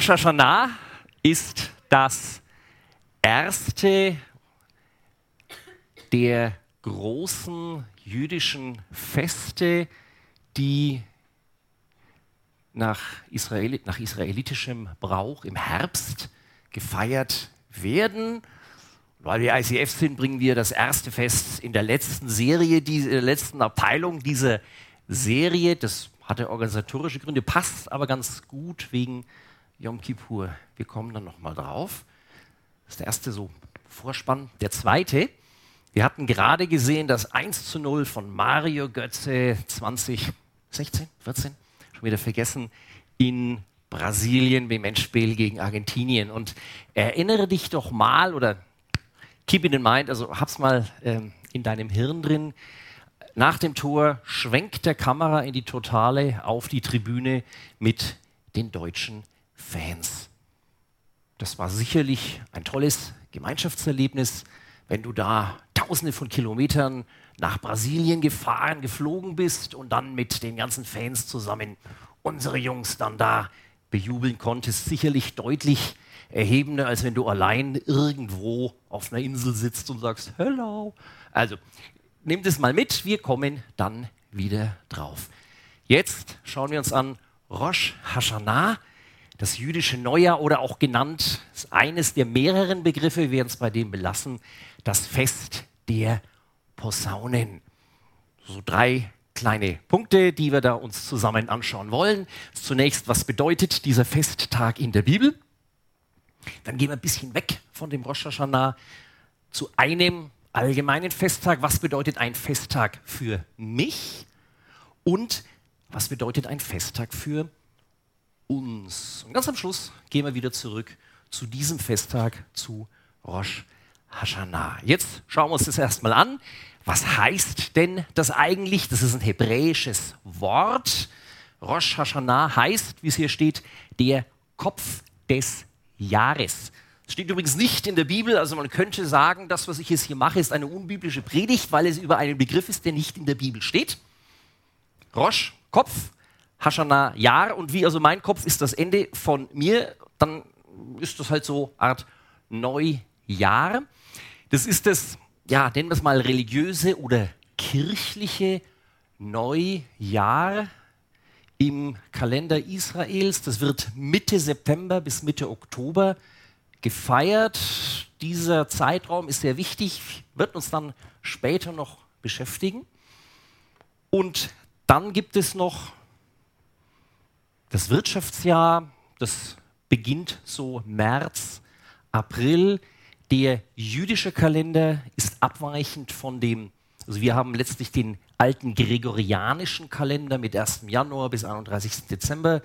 Rosh Hashanah ist das erste der großen jüdischen Feste, die nach, Israel, nach israelitischem Brauch im Herbst gefeiert werden. Weil wir ICF sind, bringen wir das erste Fest in der letzten Serie, in der letzten Abteilung dieser Serie. Das hatte organisatorische Gründe, passt aber ganz gut wegen Yom Kippur. Wir kommen dann nochmal drauf. Das ist der erste so Vorspann. Der zweite, wir hatten gerade gesehen, das 1 zu 0 von Mario Götze 2016, 14, schon wieder vergessen, in Brasilien beim Endspiel gegen Argentinien. Und erinnere dich doch mal oder keep it in mind, also hab's mal ähm, in deinem Hirn drin. Nach dem Tor schwenkt der Kamera in die Totale auf die Tribüne mit den deutschen Fans. Das war sicherlich ein tolles Gemeinschaftserlebnis, wenn du da tausende von Kilometern nach Brasilien gefahren, geflogen bist und dann mit den ganzen Fans zusammen unsere Jungs dann da bejubeln konntest. Sicherlich deutlich erhebender, als wenn du allein irgendwo auf einer Insel sitzt und sagst, hello. Also, nimm das mal mit, wir kommen dann wieder drauf. Jetzt schauen wir uns an Rosh Hashanah, das jüdische Neujahr oder auch genannt, ist eines der mehreren Begriffe, wir werden es bei dem belassen, das Fest der Posaunen. So drei kleine Punkte, die wir da uns zusammen anschauen wollen. Zunächst, was bedeutet dieser Festtag in der Bibel? Dann gehen wir ein bisschen weg von dem Rosh Hashanah zu einem allgemeinen Festtag. Was bedeutet ein Festtag für mich? Und was bedeutet ein Festtag für uns? Und ganz am Schluss gehen wir wieder zurück zu diesem Festtag, zu Rosh Hashanah. Jetzt schauen wir uns das erstmal an. Was heißt denn das eigentlich? Das ist ein hebräisches Wort. Rosh Hashanah heißt, wie es hier steht, der Kopf des Jahres. Das steht übrigens nicht in der Bibel, also man könnte sagen, das, was ich jetzt hier mache, ist eine unbiblische Predigt, weil es über einen Begriff ist, der nicht in der Bibel steht. Rosh, Kopf, Hashanah, Jahr und wie also mein Kopf ist das Ende von mir, dann ist das halt so Art Neujahr. Das ist das, ja, nennen wir es mal religiöse oder kirchliche Neujahr im Kalender Israels. Das wird Mitte September bis Mitte Oktober gefeiert. Dieser Zeitraum ist sehr wichtig, wird uns dann später noch beschäftigen. Und dann gibt es noch das Wirtschaftsjahr, das beginnt so März, April. Der jüdische Kalender ist abweichend von dem, also wir haben letztlich den alten gregorianischen Kalender mit 1. Januar bis 31. Dezember.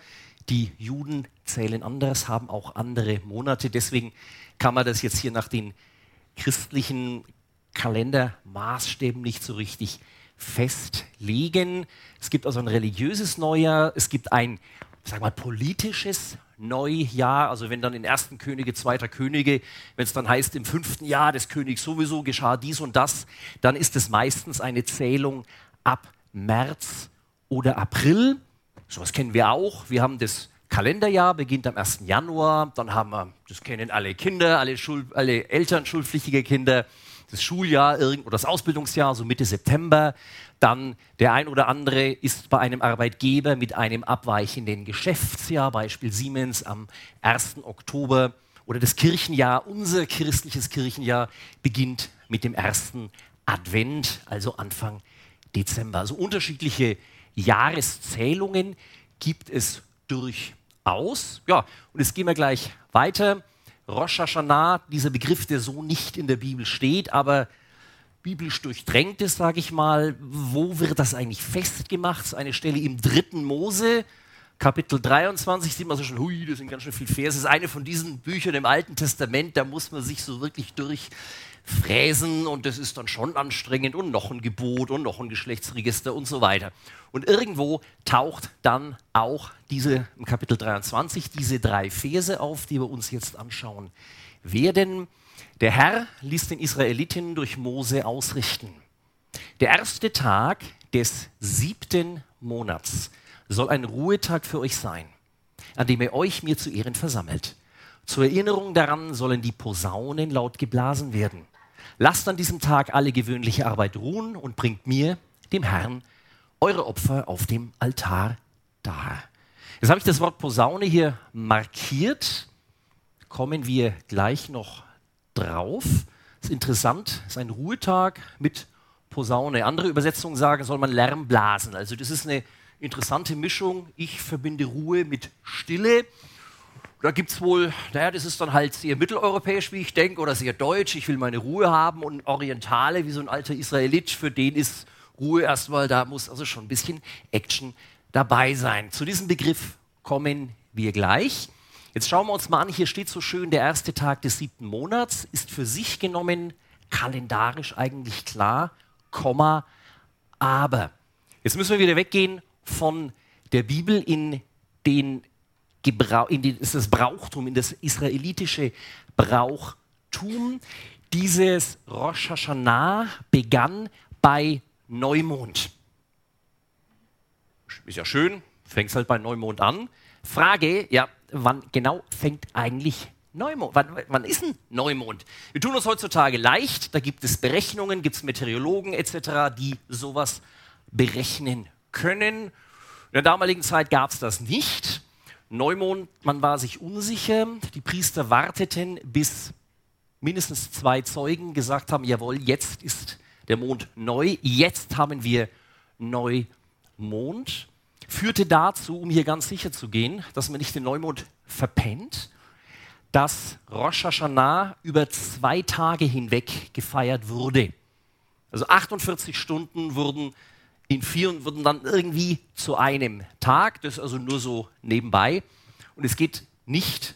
Die Juden zählen anders, haben auch andere Monate. Deswegen kann man das jetzt hier nach den christlichen Kalendermaßstäben nicht so richtig festlegen. Es gibt also ein religiöses Neujahr, es gibt ein, sag mal, politisches Neujahr, also wenn dann in ersten Könige, zweiter Könige, wenn es dann heißt, im fünften Jahr des Königs sowieso geschah dies und das, dann ist es meistens eine Zählung ab März oder April. So was kennen wir auch. Wir haben das Kalenderjahr, beginnt am 1. Januar, dann haben wir, das kennen alle Kinder, alle, Schul alle Eltern, schulpflichtige Kinder, das Schuljahr oder das Ausbildungsjahr, so Mitte September. Dann der ein oder andere ist bei einem Arbeitgeber mit einem abweichenden Geschäftsjahr, Beispiel Siemens am 1. Oktober. Oder das Kirchenjahr, unser christliches Kirchenjahr, beginnt mit dem ersten Advent, also Anfang Dezember. Also unterschiedliche Jahreszählungen gibt es durchaus. Ja, und jetzt gehen wir gleich weiter. Rosh Hashanah, dieser Begriff, der so nicht in der Bibel steht, aber biblisch durchdrängt ist, sage ich mal. Wo wird das eigentlich festgemacht? Eine Stelle im dritten Mose, Kapitel 23, sieht man so schon, hui, das sind ganz schön viele Verse. Das ist eine von diesen Büchern im Alten Testament, da muss man sich so wirklich durchfräsen und das ist dann schon anstrengend und noch ein Gebot und noch ein Geschlechtsregister und so weiter. Und irgendwo taucht dann auch diese, im Kapitel 23, diese drei Verse auf, die wir uns jetzt anschauen werden. Der Herr ließ den Israeliten durch Mose ausrichten. Der erste Tag des siebten Monats soll ein Ruhetag für euch sein. an dem ihr euch mir zu Ehren versammelt. Zur Erinnerung daran sollen die Posaunen laut geblasen werden. Lasst an diesem Tag alle gewöhnliche Arbeit ruhen und bringt mir, dem Herrn, eure Opfer auf dem Altar dar. Jetzt habe ich das Wort Posaune hier markiert. Kommen wir gleich noch drauf. Ist interessant, es ist ein Ruhetag mit Posaune. Andere Übersetzungen sagen, soll man Lärm blasen. Also das ist eine interessante Mischung. Ich verbinde Ruhe mit Stille. Da gibt es wohl, naja, das ist dann halt sehr mitteleuropäisch, wie ich denke, oder sehr deutsch. Ich will meine Ruhe haben. Und Orientale, wie so ein alter Israelit, für den ist Ruhe erstmal, da muss also schon ein bisschen Action dabei sein. Zu diesem Begriff kommen wir gleich. Jetzt schauen wir uns mal an, hier steht so schön, der erste Tag des siebten Monats ist für sich genommen kalendarisch eigentlich klar, Komma, aber. Jetzt müssen wir wieder weggehen von der Bibel in den Gebrauch, in die, das Brauchtum, in das israelitische Brauchtum. Dieses Rosh Hashanah begann bei Neumond. Ist ja schön, fängt halt bei Neumond an. Frage, ja, wann genau fängt eigentlich Neumond? Wann, wann ist ein Neumond? Wir tun uns heutzutage leicht, da gibt es Berechnungen, gibt es Meteorologen etc., die sowas berechnen können. In der damaligen Zeit gab es das nicht. Neumond, man war sich unsicher. Die Priester warteten, bis mindestens zwei Zeugen gesagt haben, jawohl, jetzt ist der Mond neu, jetzt haben wir Neumond. Führte dazu, um hier ganz sicher zu gehen, dass man nicht den Neumond verpennt, dass Rosh Hashanah über zwei Tage hinweg gefeiert wurde. Also 48 Stunden wurden in vier wurden dann irgendwie zu einem Tag, das also nur so nebenbei. Und es geht nicht,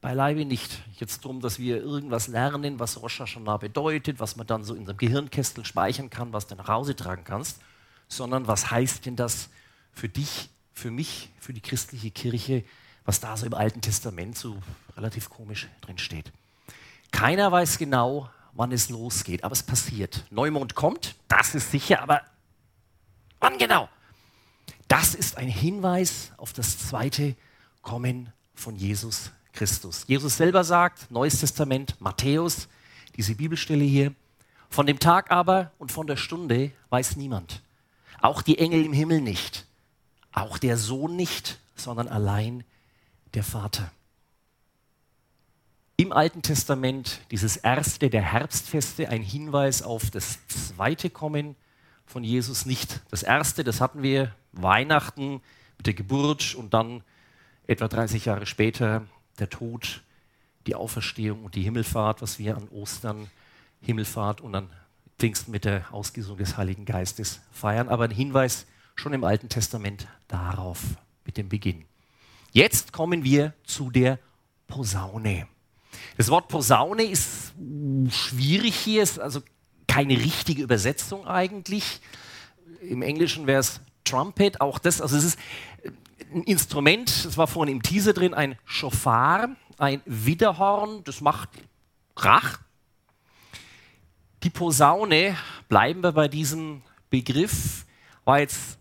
beileibe nicht, jetzt darum, dass wir irgendwas lernen, was Rosh Hashanah bedeutet, was man dann so in seinem Gehirnkestel speichern kann, was du nach Hause tragen kannst, sondern was heißt denn das für dich, für mich, für die christliche Kirche, was da so im Alten Testament so relativ komisch drin steht. Keiner weiß genau, wann es losgeht, aber es passiert. Neumond kommt, das ist sicher, aber Wann genau? Das ist ein Hinweis auf das zweite Kommen von Jesus Christus. Jesus selber sagt, Neues Testament, Matthäus, diese Bibelstelle hier, von dem Tag aber und von der Stunde weiß niemand. Auch die Engel im Himmel nicht. Auch der Sohn nicht, sondern allein der Vater. Im Alten Testament dieses erste der Herbstfeste, ein Hinweis auf das zweite Kommen von Jesus nicht. Das erste, das hatten wir Weihnachten mit der Geburt und dann etwa 30 Jahre später der Tod, die Auferstehung und die Himmelfahrt, was wir an Ostern, Himmelfahrt und an Pfingsten mit der Ausgießung des Heiligen Geistes feiern. Aber ein Hinweis schon im Alten Testament darauf mit dem Beginn. Jetzt kommen wir zu der Posaune. Das Wort Posaune ist schwierig hier, ist also keine richtige Übersetzung eigentlich. Im Englischen wäre es Trumpet, auch das, also es ist ein Instrument, es war vorhin im Teaser drin, ein Schofar, ein Widerhorn, das macht Krach. Die Posaune, bleiben wir bei diesem Begriff, war jetzt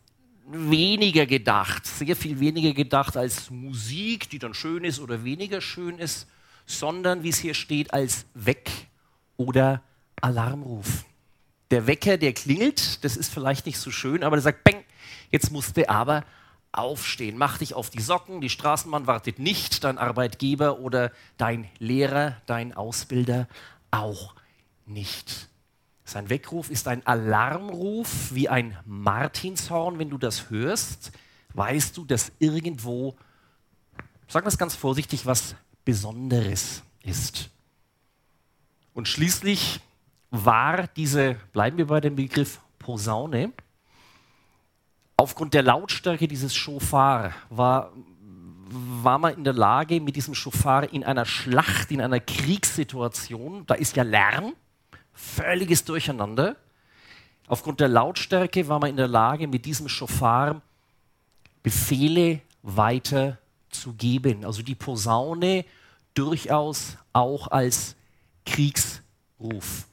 weniger gedacht, sehr viel weniger gedacht als Musik, die dann schön ist oder weniger schön ist, sondern wie es hier steht, als Weg- oder Alarmruf. Der Wecker, der klingelt, das ist vielleicht nicht so schön, aber der sagt, bang, jetzt musst du aber aufstehen. Mach dich auf die Socken, die Straßenbahn wartet nicht, dein Arbeitgeber oder dein Lehrer, dein Ausbilder auch nicht. Sein Weckruf ist ein Alarmruf wie ein Martinshorn. Wenn du das hörst, weißt du, dass irgendwo, sagen wir es ganz vorsichtig, was Besonderes ist. Und schließlich war diese, bleiben wir bei dem Begriff Posaune, aufgrund der Lautstärke dieses Schofar war, war man in der Lage, mit diesem Schofar in einer Schlacht, in einer Kriegssituation, da ist ja Lärm, völliges Durcheinander, aufgrund der Lautstärke war man in der Lage, mit diesem Schofar Befehle weiter zu geben. Also die Posaune durchaus auch als Kriegsruf.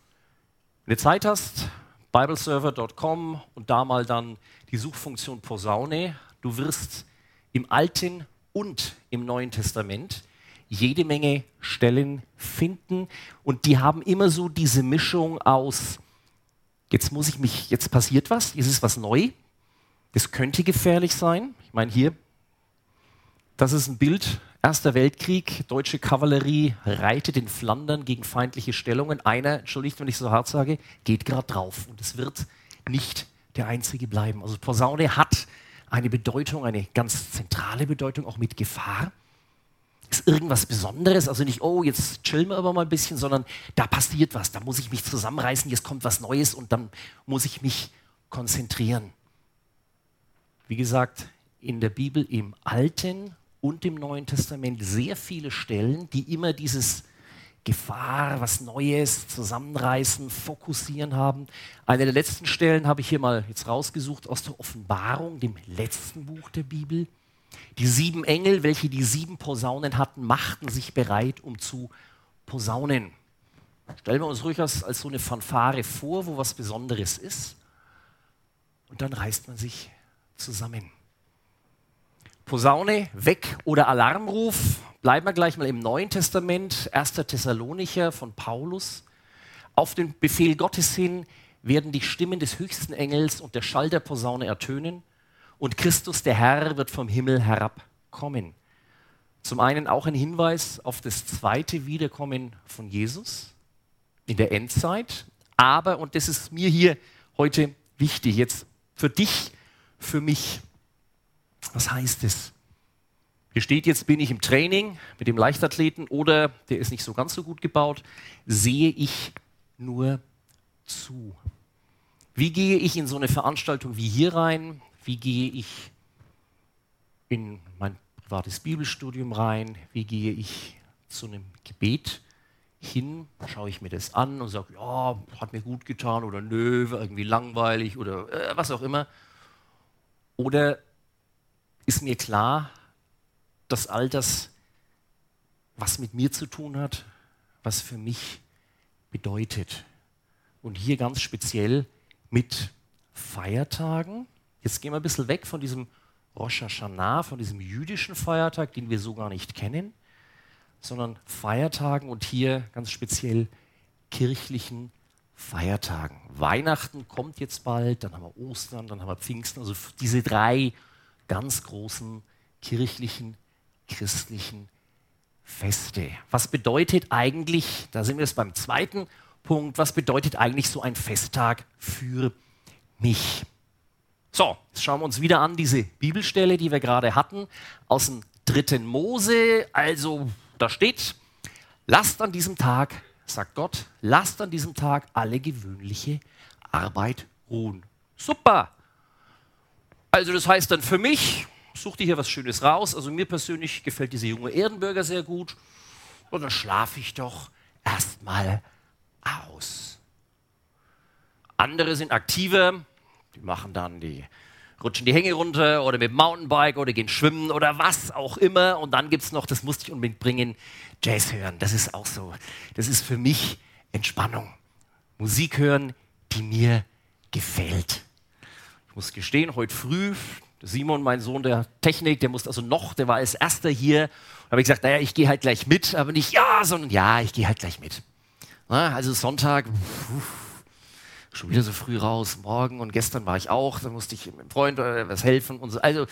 Wenn du Zeit hast, bibleserver.com und da mal dann die Suchfunktion Posaune. Du wirst im Alten und im Neuen Testament jede Menge Stellen finden und die haben immer so diese Mischung aus, jetzt muss ich mich, jetzt passiert was, jetzt ist was neu, das könnte gefährlich sein. Ich meine hier, das ist ein Bild, Erster Weltkrieg, deutsche Kavallerie reitet in Flandern gegen feindliche Stellungen. Einer, entschuldigt, wenn ich so hart sage, geht gerade drauf und es wird nicht der einzige bleiben. Also Posaune hat eine Bedeutung, eine ganz zentrale Bedeutung, auch mit Gefahr ist irgendwas Besonderes. Also nicht, oh, jetzt chillen wir aber mal ein bisschen, sondern da passiert was, da muss ich mich zusammenreißen, jetzt kommt was Neues und dann muss ich mich konzentrieren. Wie gesagt, in der Bibel im Alten und im Neuen Testament sehr viele Stellen, die immer dieses Gefahr, was Neues, zusammenreißen, fokussieren haben. Eine der letzten Stellen habe ich hier mal jetzt rausgesucht aus der Offenbarung, dem letzten Buch der Bibel. Die sieben Engel, welche die sieben Posaunen hatten, machten sich bereit, um zu posaunen. Stellen wir uns ruhig als, so eine Fanfare vor, wo was Besonderes ist. Und dann reißt man sich zusammen. Posaune, Weg- oder Alarmruf. Bleiben wir gleich mal im Neuen Testament, 1. Thessalonicher von Paulus. Auf den Befehl Gottes hin werden die Stimmen des höchsten Engels und der Schall der Posaune ertönen und Christus, der Herr, wird vom Himmel herabkommen. Zum einen auch ein Hinweis auf das zweite Wiederkommen von Jesus in der Endzeit. Aber, und das ist mir hier heute wichtig, jetzt für dich, für mich, was heißt es? Hier steht jetzt, bin ich im Training mit dem Leichtathleten oder der ist nicht so ganz so gut gebaut, sehe ich nur zu. Wie gehe ich in so eine Veranstaltung wie hier rein? Wie gehe ich in mein privates Bibelstudium rein? Wie gehe ich zu einem Gebet hin? Schaue ich mir das an und sage, ja, hat mir gut getan oder nö, war irgendwie langweilig oder äh, was auch immer. Oder ist mir klar, dass all das, was mit mir zu tun hat, was für mich bedeutet. Und hier ganz speziell mit Feiertagen, Jetzt gehen wir ein bisschen weg von diesem Rosh Hashanah, von diesem jüdischen Feiertag, den wir so gar nicht kennen, sondern Feiertagen und hier ganz speziell kirchlichen Feiertagen. Weihnachten kommt jetzt bald, dann haben wir Ostern, dann haben wir Pfingsten, also diese drei ganz großen kirchlichen, christlichen Feste. Was bedeutet eigentlich, da sind wir jetzt beim zweiten Punkt, was bedeutet eigentlich so ein Festtag für mich? So, jetzt schauen wir uns wieder an diese Bibelstelle, die wir gerade hatten, aus dem dritten Mose. Also, da steht, lasst an diesem Tag, sagt Gott, lasst an diesem Tag alle gewöhnliche Arbeit ruhen. Super! Also, das heißt dann für mich, such dir hier was Schönes raus. Also, mir persönlich gefällt diese junge Erdenbürger sehr gut. Und dann schlafe ich doch erstmal aus. Andere sind aktiver die machen dann die, rutschen die Hänge runter oder mit dem Mountainbike oder gehen schwimmen oder was auch immer. Und dann gibt es noch, das musste ich unbedingt bringen, Jazz hören. Das ist auch so. Das ist für mich Entspannung. Musik hören, die mir gefällt. Ich muss gestehen, heute früh, Simon, mein Sohn der Technik, der musste also noch, der war als erster hier. Da habe ich gesagt, naja, ich gehe halt gleich mit, aber nicht ja, sondern ja, ich gehe halt gleich mit. Na, also Sonntag, pf, schon wieder so früh raus, morgen und gestern war ich auch, da musste ich meinem Freund was helfen und so. Also,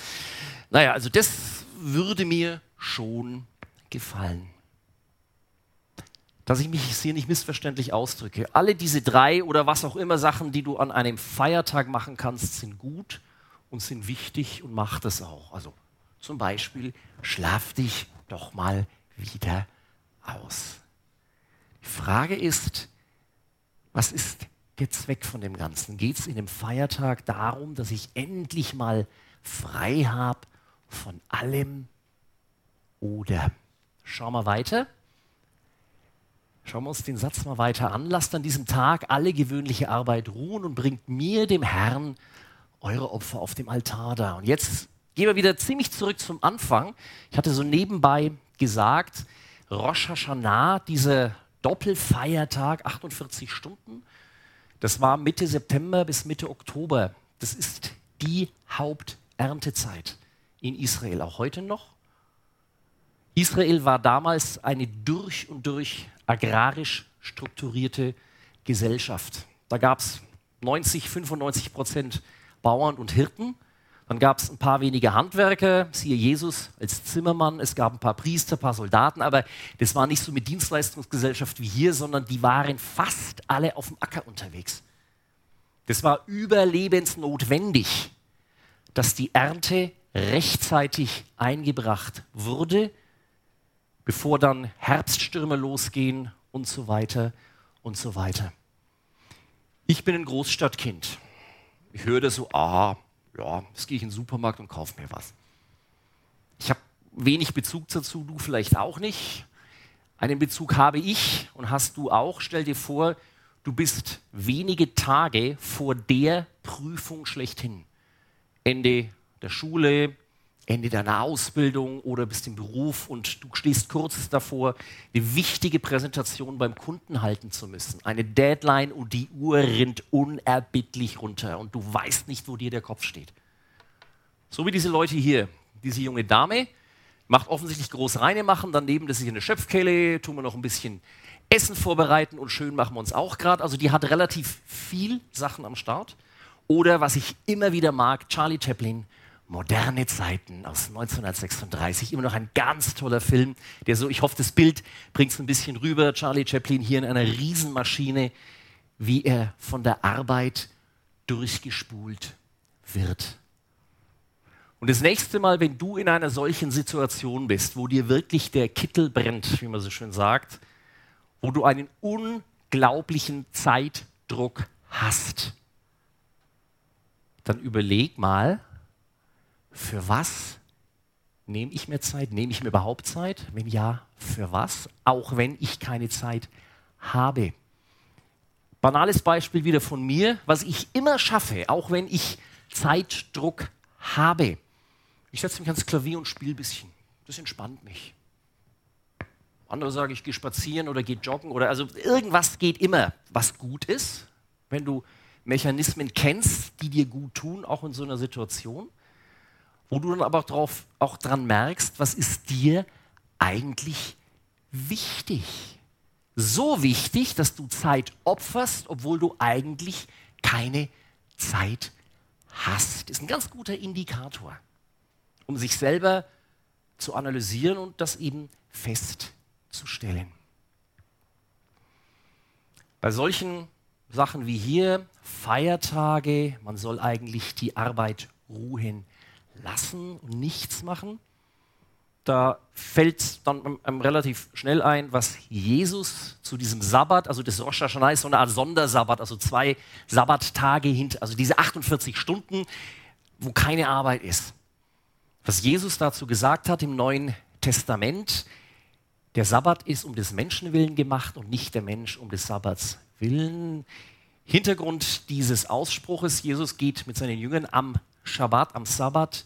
naja, also das würde mir schon gefallen. Dass ich mich hier nicht missverständlich ausdrücke. Alle diese drei oder was auch immer Sachen, die du an einem Feiertag machen kannst, sind gut und sind wichtig und mach das auch. Also zum Beispiel, schlaf dich doch mal wieder aus. Die Frage ist, was ist der Zweck von dem Ganzen? Geht es in dem Feiertag darum, dass ich endlich mal frei habe von allem? Oder schauen wir weiter. Schauen wir uns den Satz mal weiter an. Lasst an diesem Tag alle gewöhnliche Arbeit ruhen und bringt mir, dem Herrn, eure Opfer auf dem Altar da. Und jetzt gehen wir wieder ziemlich zurück zum Anfang. Ich hatte so nebenbei gesagt, Rosh Hashanah, dieser Doppelfeiertag, 48 Stunden, das war Mitte September bis Mitte Oktober. Das ist die Haupterntezeit in Israel, auch heute noch. Israel war damals eine durch und durch agrarisch strukturierte Gesellschaft. Da gab es 90, 95 Prozent Bauern und Hirten. Dann gab es ein paar wenige Handwerker, siehe Jesus als Zimmermann, es gab ein paar Priester, ein paar Soldaten, aber das war nicht so mit Dienstleistungsgesellschaft wie hier, sondern die waren fast alle auf dem Acker unterwegs. Das war überlebensnotwendig, dass die Ernte rechtzeitig eingebracht wurde, bevor dann Herbststürme losgehen und so weiter und so weiter. Ich bin ein Großstadtkind. Ich höre das so, ah, ja, jetzt gehe ich in den Supermarkt und kaufe mir was. Ich habe wenig Bezug dazu, du vielleicht auch nicht. Einen Bezug habe ich und hast du auch. Stell dir vor, du bist wenige Tage vor der Prüfung schlechthin. Ende der Schule, Ende deiner Ausbildung oder bist im Beruf und du stehst kurz davor, eine wichtige Präsentation beim Kunden halten zu müssen. Eine Deadline und die Uhr rinnt unerbittlich runter und du weißt nicht, wo dir der Kopf steht. So wie diese Leute hier. Diese junge Dame macht offensichtlich groß reine machen, daneben das ist eine Schöpfkelle, tun wir noch ein bisschen Essen vorbereiten und schön machen wir uns auch gerade. Also die hat relativ viel Sachen am Start. Oder was ich immer wieder mag, Charlie Chaplin, Moderne Zeiten aus 1936, immer noch ein ganz toller Film, der so, ich hoffe, das Bild bringt es ein bisschen rüber. Charlie Chaplin hier in einer Riesenmaschine, wie er von der Arbeit durchgespult wird. Und das nächste Mal, wenn du in einer solchen Situation bist, wo dir wirklich der Kittel brennt, wie man so schön sagt, wo du einen unglaublichen Zeitdruck hast, dann überleg mal, für was nehme ich mir Zeit? Nehme ich mir überhaupt Zeit? Wenn ja, für was? Auch wenn ich keine Zeit habe. Banales Beispiel wieder von mir, was ich immer schaffe, auch wenn ich Zeitdruck habe. Ich setze mich ans Klavier und spiele ein bisschen. Das entspannt mich. Andere sagen, ich gehe spazieren oder gehe joggen oder also irgendwas geht immer, was gut ist, wenn du Mechanismen kennst, die dir gut tun, auch in so einer Situation wo du dann aber drauf, auch dran merkst, was ist dir eigentlich wichtig. So wichtig, dass du Zeit opferst, obwohl du eigentlich keine Zeit hast. Ist ein ganz guter Indikator, um sich selber zu analysieren und das eben festzustellen. Bei solchen Sachen wie hier, Feiertage, man soll eigentlich die Arbeit ruhen lassen und nichts machen, da fällt dann einem relativ schnell ein, was Jesus zu diesem Sabbat, also das Rosh Hashanah ist so eine Art Sondersabbat, also zwei Sabbattage hinter, also diese 48 Stunden, wo keine Arbeit ist. Was Jesus dazu gesagt hat im Neuen Testament, der Sabbat ist um des Menschen willen gemacht und nicht der Mensch um des Sabbats willen. Hintergrund dieses Ausspruches, Jesus geht mit seinen Jüngern am Schabbat, am Sabbat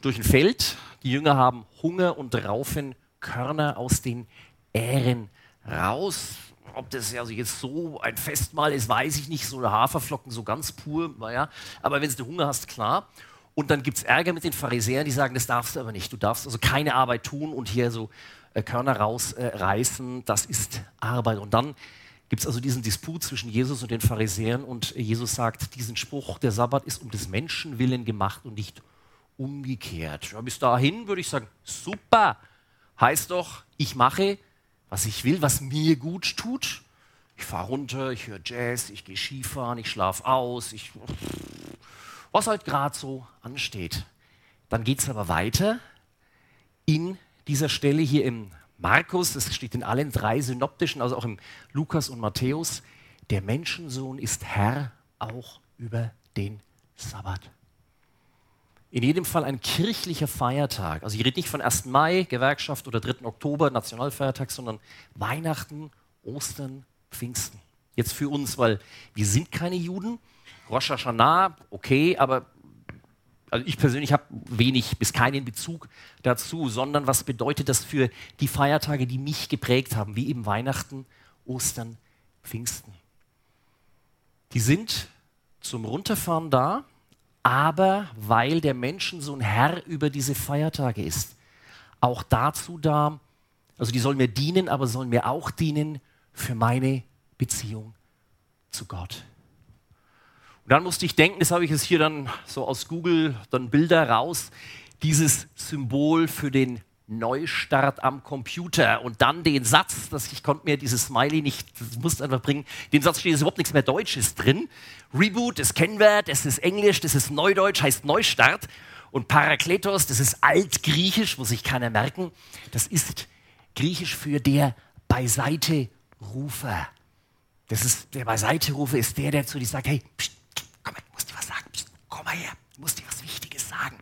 durch ein Feld. Die Jünger haben Hunger und raufen Körner aus den Ähren raus. Ob das also jetzt so ein Festmahl ist, weiß ich nicht. So eine Haferflocken, so ganz pur, naja. Aber wenn du Hunger hast, klar. Und dann gibt es Ärger mit den Pharisäern, die sagen, das darfst du aber nicht. Du darfst also keine Arbeit tun und hier so äh, Körner rausreißen. Das ist Arbeit. Und dann gibt es also diesen Disput zwischen Jesus und den Pharisäern und Jesus sagt diesen Spruch, der Sabbat ist um des Menschen willen gemacht und nicht umgekehrt. Ja, bis dahin würde ich sagen, super, heißt doch, ich mache, was ich will, was mir gut tut. Ich fahre runter, ich höre Jazz, ich gehe Skifahren, ich schlafe aus, ich, was halt gerade so ansteht. Dann geht es aber weiter in dieser Stelle hier im Markus, es steht in allen drei synoptischen, also auch im Lukas und Matthäus, der Menschensohn ist Herr auch über den Sabbat. In jedem Fall ein kirchlicher Feiertag. Also ich rede nicht von 1. Mai, Gewerkschaft oder 3. Oktober, Nationalfeiertag, sondern Weihnachten, Ostern, Pfingsten. Jetzt für uns, weil wir sind keine Juden. Rosh Hashanah, okay, aber also ich persönlich habe wenig bis keinen Bezug dazu, sondern was bedeutet das für die Feiertage, die mich geprägt haben, wie eben Weihnachten, Ostern, Pfingsten. Die sind zum Runterfahren da, aber weil der Menschensohn Herr über diese Feiertage ist. auch dazu da, also die sollen mir dienen, aber sollen mir auch dienen für meine Beziehung zu Gott. Und dann musste ich denken, das habe ich jetzt hier dann so aus Google, dann Bilder raus, dieses Symbol für den Neustart am Computer und dann den Satz, dass ich konnte mir dieses Smiley nicht, das musste einfach bringen, den Satz steht jetzt überhaupt nichts mehr Deutsches drin. Reboot, das kennen wir, das ist Englisch, das ist Neudeutsch, heißt Neustart. Und Parakletos, das ist Altgriechisch, muss sich keiner merken, das ist Griechisch für der Beiseite-Rufer. Das ist, der Beiseite-Rufer ist der, der zu dir sagt, hey, pst, komm mal, ich muss dir was sagen, pst, komm mal her, ich muss dir was Wichtiges sagen.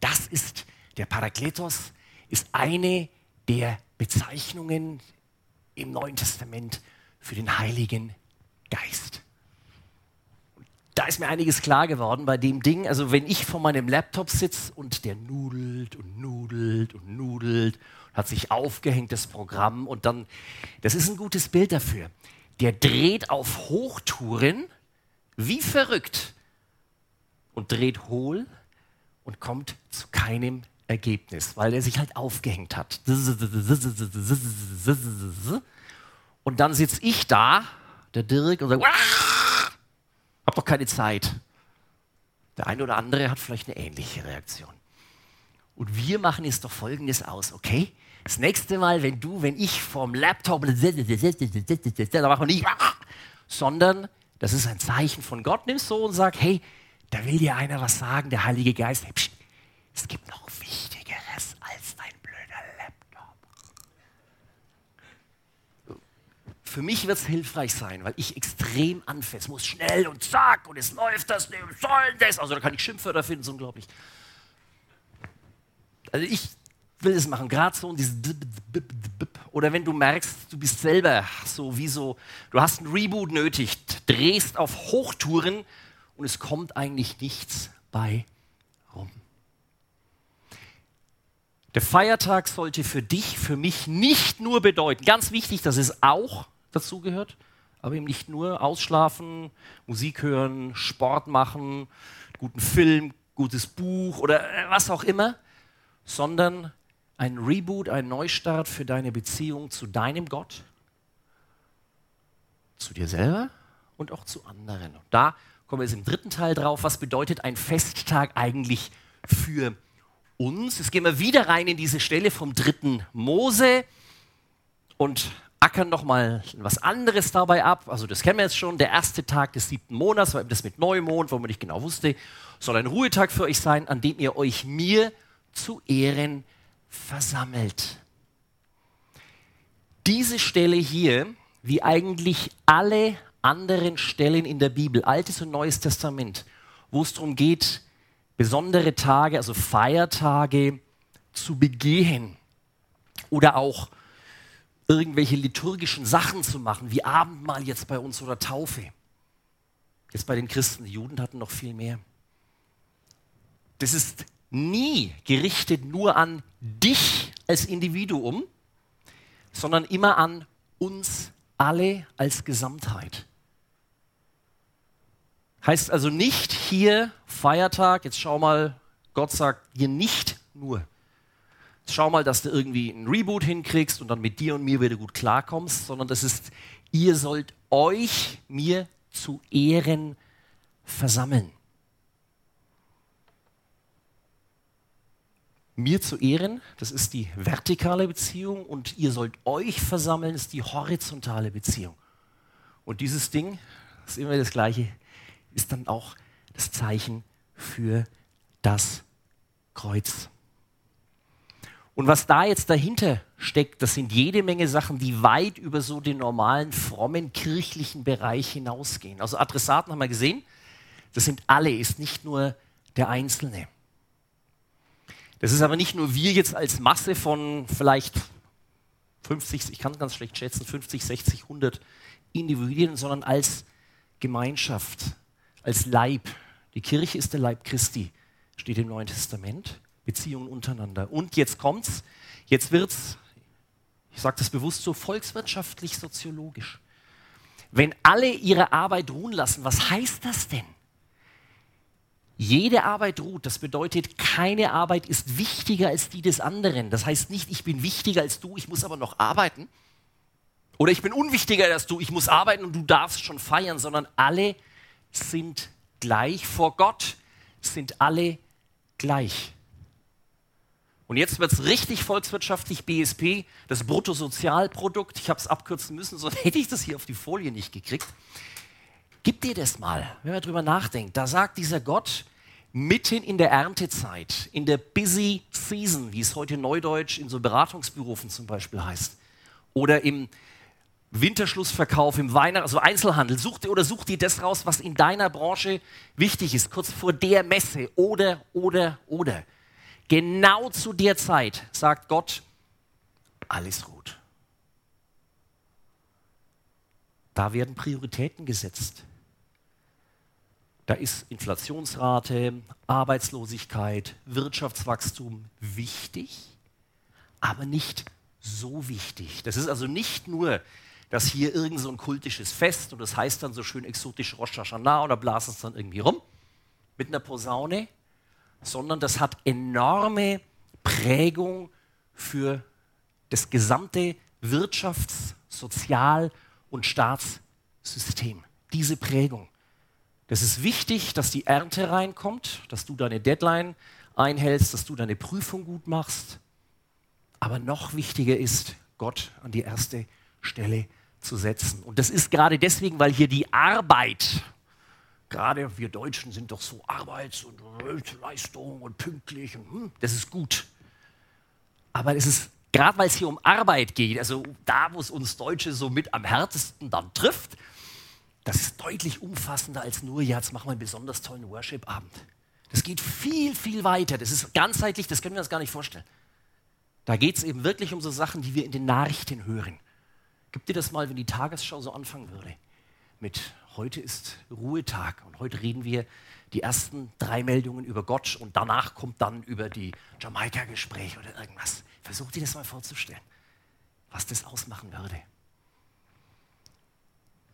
Das ist der Parakletos, ist eine der Bezeichnungen im Neuen Testament für den Heiligen Geist. Da ist mir einiges klar geworden bei dem Ding. Also wenn ich vor meinem Laptop sitze und der nudelt und nudelt und nudelt, hat sich aufgehängt das Programm und dann, das ist ein gutes Bild dafür. Der dreht auf Hochtouren wie verrückt und dreht hohl und kommt zu keinem Ergebnis, weil er sich halt aufgehängt hat. Und dann sitze ich da, der Dirk, und sage, hab doch keine Zeit. Der eine oder andere hat vielleicht eine ähnliche Reaktion. Und wir machen jetzt doch Folgendes aus, okay? Das nächste Mal, wenn du, wenn ich vom Laptop, da machen wir nicht, sondern das ist ein Zeichen von Gott, nimmst so und sag, hey, da will dir einer was sagen, der Heilige Geist, psch, es gibt noch Wichtigeres als dein blöder Laptop. Für mich wird es hilfreich sein, weil ich extrem anfällt. Es muss schnell und zack und es läuft das, soll das. Also da kann ich Schimpfwörter finden, so unglaublich. Also ich will es machen, gerade so dieses oder wenn du merkst, du bist selber so wie so, du hast einen Reboot nötig, drehst auf Hochtouren und es kommt eigentlich nichts bei rum. Der Feiertag sollte für dich, für mich nicht nur bedeuten, ganz wichtig, dass es auch dazu gehört, aber eben nicht nur ausschlafen, Musik hören, Sport machen, guten Film, gutes Buch oder äh, was auch immer, sondern ein Reboot, ein Neustart für deine Beziehung zu deinem Gott, zu dir selber und auch zu anderen. Und da kommen wir jetzt im dritten Teil drauf, was bedeutet ein Festtag eigentlich für uns. Jetzt gehen wir wieder rein in diese Stelle vom dritten Mose und ackern nochmal was anderes dabei ab. Also das kennen wir jetzt schon. Der erste Tag des siebten Monats, war eben das mit Neumond, wo man nicht genau wusste, soll ein Ruhetag für euch sein, an dem ihr euch mir zu Ehren versammelt. Diese Stelle hier, wie eigentlich alle anderen Stellen in der Bibel, Altes und Neues Testament, wo es darum geht, besondere Tage, also Feiertage zu begehen oder auch irgendwelche liturgischen Sachen zu machen, wie Abendmahl jetzt bei uns oder Taufe. Jetzt bei den Christen, die Juden hatten noch viel mehr. Das ist nie gerichtet nur an dich als Individuum, sondern immer an uns alle als Gesamtheit. Heißt also nicht hier Feiertag, jetzt schau mal, Gott sagt dir nicht nur. Jetzt schau mal, dass du irgendwie einen Reboot hinkriegst und dann mit dir und mir wieder gut klarkommst, sondern das ist, ihr sollt euch mir zu Ehren versammeln. Mir zu Ehren, das ist die vertikale Beziehung und ihr sollt euch versammeln, ist die horizontale Beziehung. Und dieses Ding ist immer das gleiche ist dann auch das Zeichen für das Kreuz. Und was da jetzt dahinter steckt, das sind jede Menge Sachen, die weit über so den normalen, frommen, kirchlichen Bereich hinausgehen. Also Adressaten haben wir gesehen, das sind alle, ist nicht nur der Einzelne. Das ist aber nicht nur wir jetzt als Masse von vielleicht 50, ich kann ganz schlecht schätzen, 50, 60, 100 Individuen, sondern als Gemeinschaft, als Leib. Die Kirche ist der Leib Christi, steht im Neuen Testament. Beziehungen untereinander. Und jetzt kommt's, jetzt wird's, ich sage das bewusst so, volkswirtschaftlich, soziologisch. Wenn alle ihre Arbeit ruhen lassen, was heißt das denn? Jede Arbeit ruht. Das bedeutet, keine Arbeit ist wichtiger als die des anderen. Das heißt nicht, ich bin wichtiger als du, ich muss aber noch arbeiten. Oder ich bin unwichtiger als du, ich muss arbeiten und du darfst schon feiern, sondern alle sind gleich vor Gott, sind alle gleich. Und jetzt wird es richtig volkswirtschaftlich BSP, das Bruttosozialprodukt. Ich habe es abkürzen müssen, sonst hätte ich das hier auf die Folie nicht gekriegt. Gib dir das mal, wenn man drüber nachdenkt. Da sagt dieser Gott, mitten in der Erntezeit, in der Busy Season, wie es heute neudeutsch in so Beratungsberufen zum Beispiel heißt, oder im Winterschlussverkauf, im Weihnachten, also Einzelhandel, such dir oder such dir das raus, was in deiner Branche wichtig ist, kurz vor der Messe oder, oder, oder. Genau zu der Zeit sagt Gott, alles gut. Da werden Prioritäten gesetzt. Da ist Inflationsrate, Arbeitslosigkeit, Wirtschaftswachstum wichtig, aber nicht so wichtig. Das ist also nicht nur, dass hier irgend so ein kultisches Fest und das heißt dann so schön exotisch Rosh Hashanah oder blasen es dann irgendwie rum mit einer Posaune, sondern das hat enorme Prägung für das gesamte Wirtschafts-, Sozial- und Staatssystem. Diese Prägung. Das ist wichtig, dass die Ernte reinkommt, dass du deine Deadline einhältst, dass du deine Prüfung gut machst. Aber noch wichtiger ist, Gott an die erste Stelle zu setzen. Und das ist gerade deswegen, weil hier die Arbeit, gerade wir Deutschen sind doch so Arbeits- und Leistung und pünktlich, und, hm, das ist gut. Aber es ist gerade, weil es hier um Arbeit geht, also da, wo es uns Deutsche so mit am härtesten dann trifft, das ist deutlich umfassender als nur, ja, jetzt machen wir einen besonders tollen Worship-Abend. Das geht viel, viel weiter. Das ist ganzheitlich, das können wir uns gar nicht vorstellen. Da geht es eben wirklich um so Sachen, die wir in den Nachrichten hören. Gib dir das mal, wenn die Tagesschau so anfangen würde. Mit heute ist Ruhetag und heute reden wir die ersten drei Meldungen über Gott und danach kommt dann über die Jamaika-Gespräche oder irgendwas. Versuch dir das mal vorzustellen, was das ausmachen würde.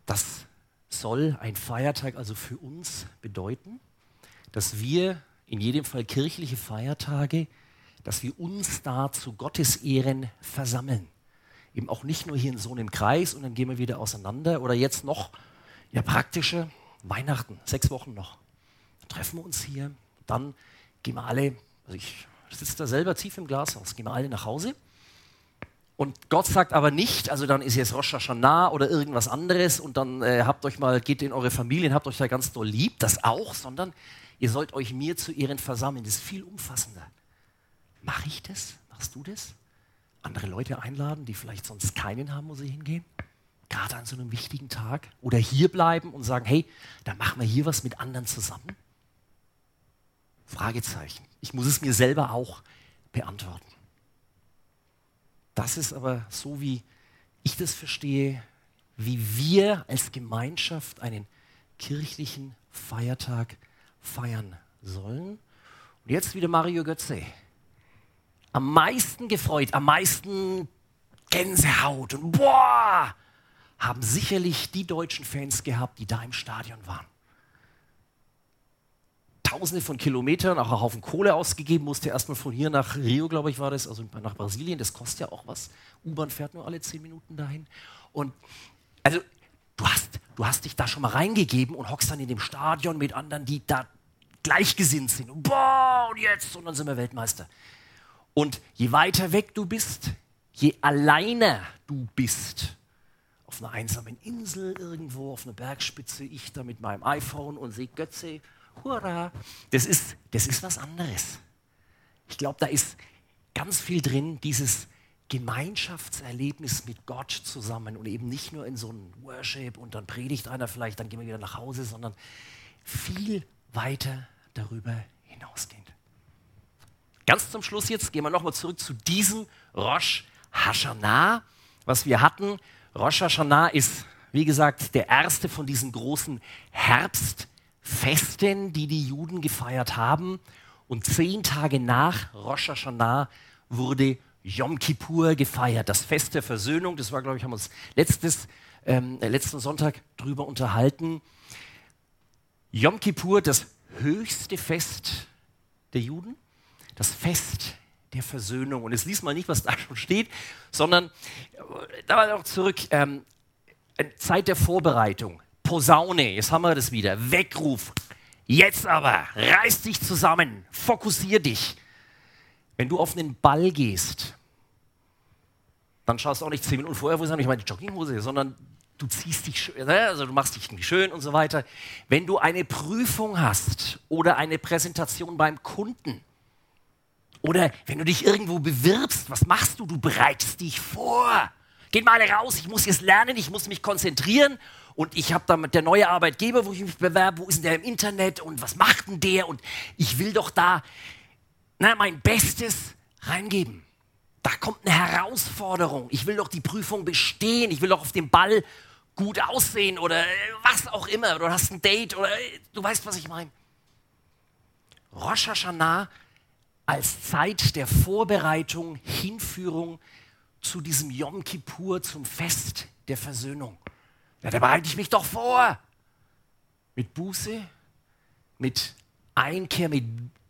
Das soll ein Feiertag also für uns bedeuten, dass wir in jedem Fall kirchliche Feiertage, dass wir uns da zu Gottes Ehren versammeln. Eben auch nicht nur hier in so einem Kreis und dann gehen wir wieder auseinander oder jetzt noch, ja praktische Weihnachten, sechs Wochen noch. Dann treffen wir uns hier, dann gehen wir alle, also ich sitze da selber tief im Glashaus, gehen wir alle nach Hause und Gott sagt aber nicht, also dann ist jetzt Rosh Hashanah oder irgendwas anderes und dann äh, habt euch mal, geht in eure Familien, habt euch da ganz doll lieb, das auch, sondern ihr sollt euch mir zu Ehren versammeln. Das ist viel umfassender. Mache ich das? Machst du das? Andere Leute einladen, die vielleicht sonst keinen haben, wo sie hingehen? Gerade an so einem wichtigen Tag? Oder hier bleiben und sagen, hey, da machen wir hier was mit anderen zusammen? Fragezeichen. Ich muss es mir selber auch beantworten. Das ist aber so, wie ich das verstehe, wie wir als Gemeinschaft einen kirchlichen Feiertag feiern sollen. Und jetzt wieder Mario Götze. Am meisten gefreut, am meisten Gänsehaut und boah, haben sicherlich die deutschen Fans gehabt, die da im Stadion waren. Tausende von Kilometern, auch einen Haufen Kohle ausgegeben, musste erstmal von hier nach Rio, glaube ich, war das, also nach Brasilien. Das kostet ja auch was. U-Bahn fährt nur alle zehn Minuten dahin. Und also, du hast, du hast dich da schon mal reingegeben und hockst dann in dem Stadion mit anderen, die da gleichgesinnt sind. Und boah, und jetzt, und dann sind wir Weltmeister. Und je weiter weg du bist, je alleiner du bist, auf einer einsamen Insel irgendwo, auf einer Bergspitze, ich da mit meinem iPhone und sehe Götze hurra, das ist, das ist was anderes. Ich glaube, da ist ganz viel drin, dieses Gemeinschaftserlebnis mit Gott zusammen und eben nicht nur in so einem Worship und dann predigt einer vielleicht, dann gehen wir wieder nach Hause, sondern viel weiter darüber hinausgehend. Ganz zum Schluss jetzt gehen wir nochmal zurück zu diesem Rosh Hashanah, was wir hatten. Rosh Hashanah ist, wie gesagt, der erste von diesen großen Herbst- Festen, die die Juden gefeiert haben. Und zehn Tage nach Rosh Hashanah wurde Yom Kippur gefeiert, das Fest der Versöhnung. Das war, glaube ich, haben wir uns letztes, ähm, letzten Sonntag drüber unterhalten. Yom Kippur, das höchste Fest der Juden, das Fest der Versöhnung. Und jetzt liest mal nicht, was da schon steht, sondern äh, da noch zurück, ähm, Zeit der Vorbereitung, Posaune, jetzt haben wir das wieder, Weckruf. Jetzt aber, reiß dich zusammen, fokussier dich. Wenn du auf einen Ball gehst, dann schaust du auch nicht zehn Minuten vorher, wo ist ich meine Jogginghose, sondern du ziehst dich ne? also du machst dich schön und so weiter. Wenn du eine Prüfung hast oder eine Präsentation beim Kunden oder wenn du dich irgendwo bewirbst, was machst du? Du bereitest dich vor. Geht mal raus, ich muss jetzt lernen, ich muss mich konzentrieren und ich habe da mit der neue Arbeitgeber, wo ich mich bewerbe, wo ist denn der im Internet und was macht denn der und ich will doch da na, mein Bestes reingeben. Da kommt eine Herausforderung. Ich will doch die Prüfung bestehen. Ich will doch auf dem Ball gut aussehen oder äh, was auch immer. Du hast ein Date oder äh, du weißt, was ich meine. Rosh Hashanah als Zeit der Vorbereitung, Hinführung zu diesem Yom Kippur, zum Fest der Versöhnung. Ja, da bereite ich mich doch vor. Mit Buße, mit Einkehr, mit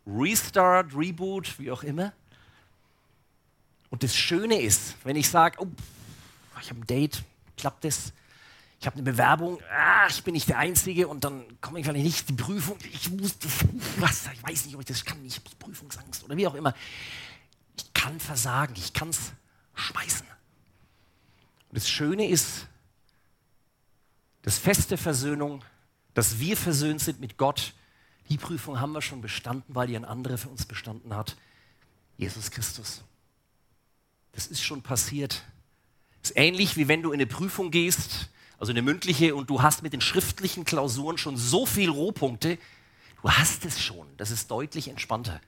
Restart, Reboot, wie auch immer. Und das Schöne ist, wenn ich sage, oh, ich habe ein Date, klappt das? Ich habe eine Bewerbung, ah, ich bin nicht der Einzige und dann komme ich vielleicht nicht die Prüfung. Ich muss, was, ich weiß nicht, ob ich das kann, ich habe Prüfungsangst oder wie auch immer. Ich kann versagen, ich kann es schmeißen. Und das Schöne ist, das feste Versöhnung, dass wir versöhnt sind mit Gott, die Prüfung haben wir schon bestanden, weil die ein anderer für uns bestanden hat. Jesus Christus. Das ist schon passiert. Das ist ähnlich wie wenn du in eine Prüfung gehst, also eine mündliche, und du hast mit den schriftlichen Klausuren schon so viele Rohpunkte. Du hast es schon. Das ist deutlich entspannter.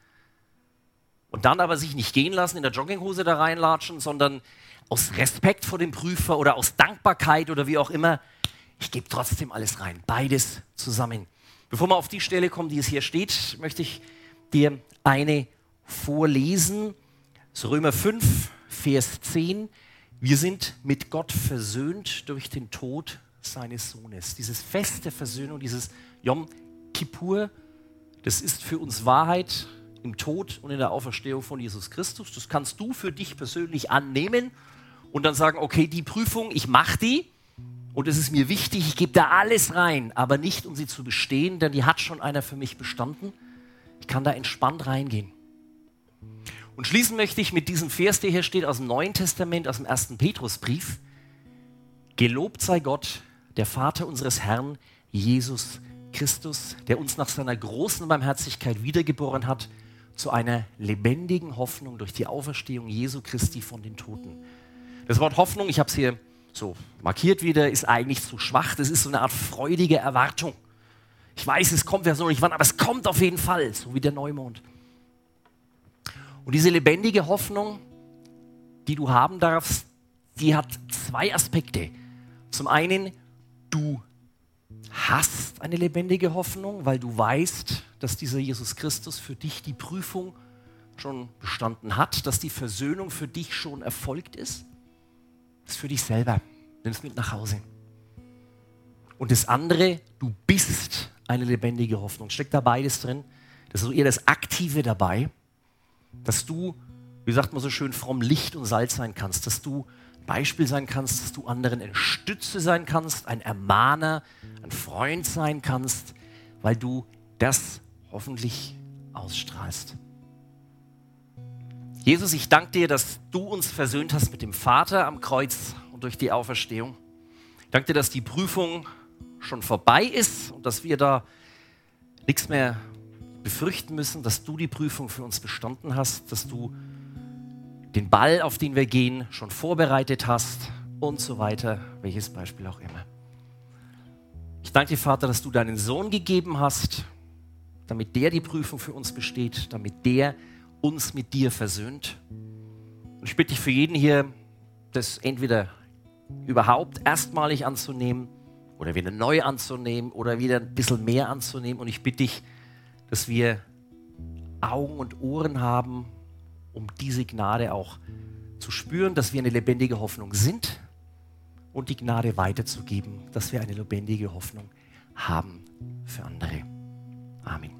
Und dann aber sich nicht gehen lassen, in der Jogginghose da reinlatschen, sondern aus Respekt vor dem Prüfer oder aus Dankbarkeit oder wie auch immer, ich gebe trotzdem alles rein. Beides zusammen. Bevor wir auf die Stelle kommen, die es hier steht, möchte ich dir eine vorlesen. Römer 5, Vers 10. Wir sind mit Gott versöhnt durch den Tod seines Sohnes. Dieses Fest der Versöhnung, dieses Yom Kippur, das ist für uns Wahrheit im Tod und in der Auferstehung von Jesus Christus. Das kannst du für dich persönlich annehmen und dann sagen, okay, die Prüfung, ich mache die und es ist mir wichtig, ich gebe da alles rein, aber nicht, um sie zu bestehen, denn die hat schon einer für mich bestanden. Ich kann da entspannt reingehen. Und schließen möchte ich mit diesem Vers, der hier steht aus dem Neuen Testament, aus dem ersten Petrusbrief. Gelobt sei Gott, der Vater unseres Herrn, Jesus Christus, der uns nach seiner großen Barmherzigkeit wiedergeboren hat zu einer lebendigen Hoffnung durch die Auferstehung Jesu Christi von den Toten. Das Wort Hoffnung, ich habe es hier so markiert wieder, ist eigentlich zu schwach. Das ist so eine Art freudige Erwartung. Ich weiß, es kommt ja so nicht wann, aber es kommt auf jeden Fall, so wie der Neumond. Und diese lebendige Hoffnung, die du haben darfst, die hat zwei Aspekte. Zum einen, du hast eine lebendige Hoffnung, weil du weißt, dass dieser Jesus Christus für dich die Prüfung schon bestanden hat, dass die Versöhnung für dich schon erfolgt ist ist für dich selber. Nimm es mit nach Hause. Und das andere, du bist eine lebendige Hoffnung. Steckt da beides drin. Das ist eher das Aktive dabei, dass du, wie sagt man so schön, fromm Licht und Salz sein kannst, dass du Beispiel sein kannst, dass du anderen eine Stütze sein kannst, ein Ermahner, ein Freund sein kannst, weil du das hoffentlich ausstrahlst. Jesus, ich danke dir, dass du uns versöhnt hast mit dem Vater am Kreuz und durch die Auferstehung. Ich danke dir, dass die Prüfung schon vorbei ist und dass wir da nichts mehr befürchten müssen, dass du die Prüfung für uns bestanden hast, dass du den Ball, auf den wir gehen, schon vorbereitet hast und so weiter, welches Beispiel auch immer. Ich danke dir, Vater, dass du deinen Sohn gegeben hast, damit der die Prüfung für uns besteht, damit der uns mit dir versöhnt. Und ich bitte dich für jeden hier, das entweder überhaupt erstmalig anzunehmen oder wieder neu anzunehmen oder wieder ein bisschen mehr anzunehmen. Und ich bitte dich, dass wir Augen und Ohren haben, um diese Gnade auch zu spüren, dass wir eine lebendige Hoffnung sind und die Gnade weiterzugeben, dass wir eine lebendige Hoffnung haben für andere. Amen.